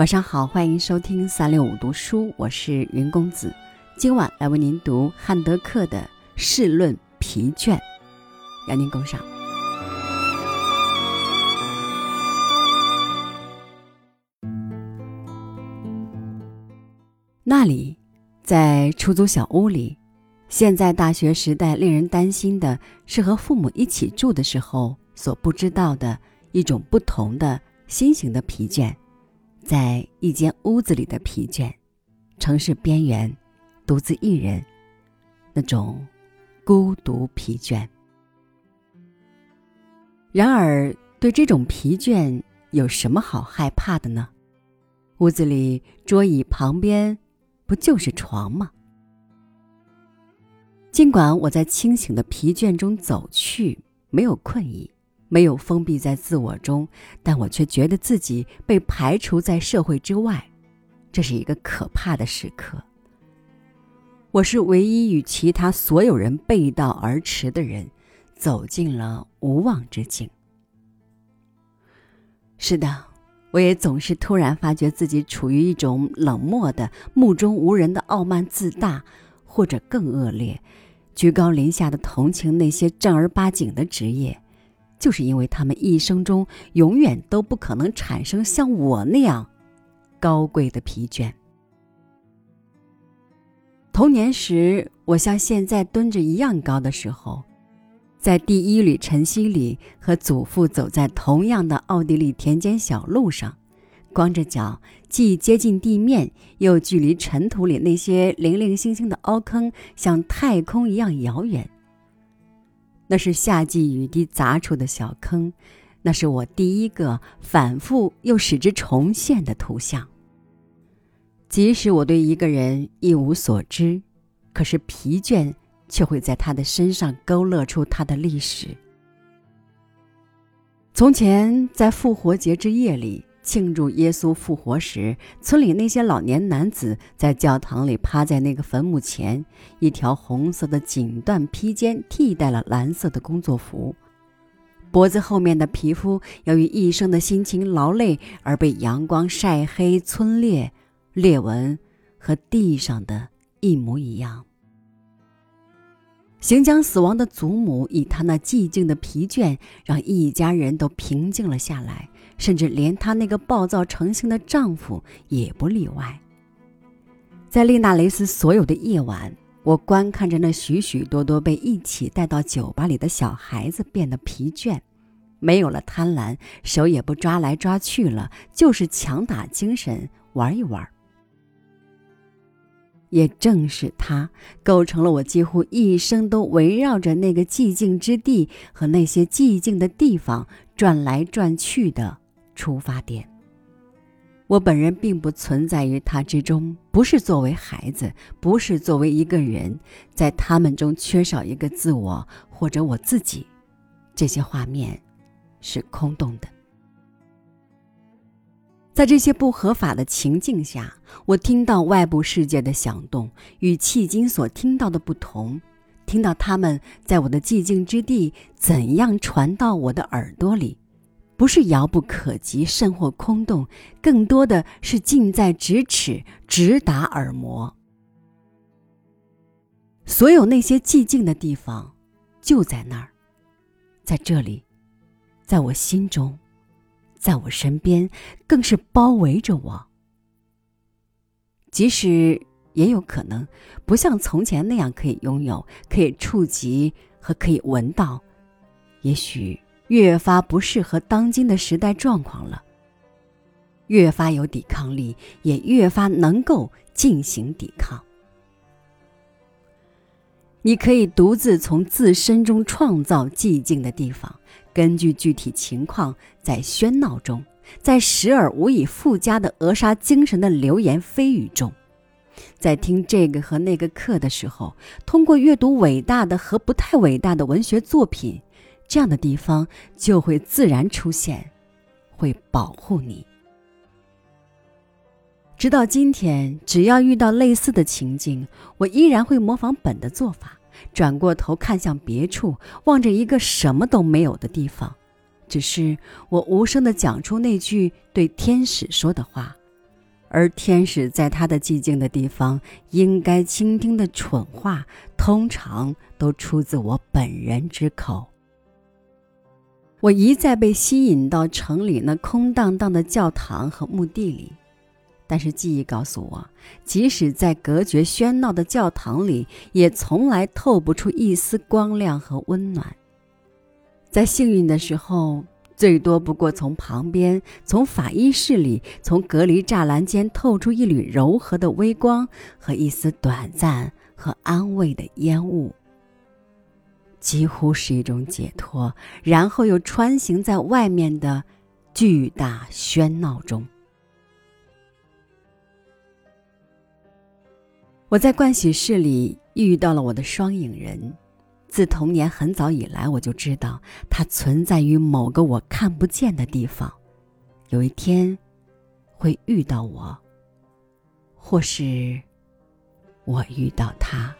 晚上好，欢迎收听三六五读书，我是云公子。今晚来为您读汉德克的《试论疲倦》，邀您共赏。那里，在出租小屋里，现在大学时代令人担心的是和父母一起住的时候所不知道的一种不同的新型的疲倦。在一间屋子里的疲倦，城市边缘，独自一人，那种孤独疲倦。然而，对这种疲倦有什么好害怕的呢？屋子里桌椅旁边，不就是床吗？尽管我在清醒的疲倦中走去，没有困意。没有封闭在自我中，但我却觉得自己被排除在社会之外，这是一个可怕的时刻。我是唯一与其他所有人背道而驰的人，走进了无望之境。是的，我也总是突然发觉自己处于一种冷漠的、目中无人的傲慢自大，或者更恶劣，居高临下的同情那些正儿八经的职业。就是因为他们一生中永远都不可能产生像我那样高贵的疲倦。童年时，我像现在蹲着一样高的时候，在第一缕晨曦里和祖父走在同样的奥地利田间小路上，光着脚，既接近地面，又距离尘土里那些零零星星的凹坑像太空一样遥远。那是夏季雨滴砸出的小坑，那是我第一个反复又使之重现的图像。即使我对一个人一无所知，可是疲倦却会在他的身上勾勒出他的历史。从前，在复活节之夜里。庆祝耶稣复活时，村里那些老年男子在教堂里趴在那个坟墓前，一条红色的锦缎披肩替代了蓝色的工作服，脖子后面的皮肤由于一生的辛勤劳累而被阳光晒黑、皴裂，裂纹和地上的一模一样。行将死亡的祖母以她那寂静的疲倦，让一家人都平静了下来。甚至连她那个暴躁成性的丈夫也不例外。在丽娜雷斯所有的夜晚，我观看着那许许多多被一起带到酒吧里的小孩子变得疲倦，没有了贪婪，手也不抓来抓去了，就是强打精神玩一玩。也正是他，构成了我几乎一生都围绕着那个寂静之地和那些寂静的地方转来转去的。出发点。我本人并不存在于他之中，不是作为孩子，不是作为一个人，在他们中缺少一个自我或者我自己。这些画面是空洞的。在这些不合法的情境下，我听到外部世界的响动，与迄今所听到的不同，听到他们在我的寂静之地怎样传到我的耳朵里。不是遥不可及，甚或空洞，更多的是近在咫尺，直达耳膜。所有那些寂静的地方，就在那儿，在这里，在我心中，在我身边，更是包围着我。即使也有可能不像从前那样可以拥有、可以触及和可以闻到，也许。越发不适合当今的时代状况了。越发有抵抗力，也越发能够进行抵抗。你可以独自从自身中创造寂静的地方，根据具体情况，在喧闹中，在时而无以复加的扼杀精神的流言蜚语中，在听这个和那个课的时候，通过阅读伟大的和不太伟大的文学作品。这样的地方就会自然出现，会保护你。直到今天，只要遇到类似的情境，我依然会模仿本的做法，转过头看向别处，望着一个什么都没有的地方。只是我无声的讲出那句对天使说的话：“而天使在他的寂静的地方应该倾听的蠢话，通常都出自我本人之口。我一再被吸引到城里那空荡荡的教堂和墓地里，但是记忆告诉我，即使在隔绝喧闹的教堂里，也从来透不出一丝光亮和温暖。在幸运的时候。最多不过从旁边、从法医室里、从隔离栅栏间透出一缕柔和的微光和一丝短暂和安慰的烟雾，几乎是一种解脱，然后又穿行在外面的巨大喧闹中。我在盥洗室里遇到了我的双影人。自童年很早以来，我就知道它存在于某个我看不见的地方，有一天会遇到我，或是我遇到他。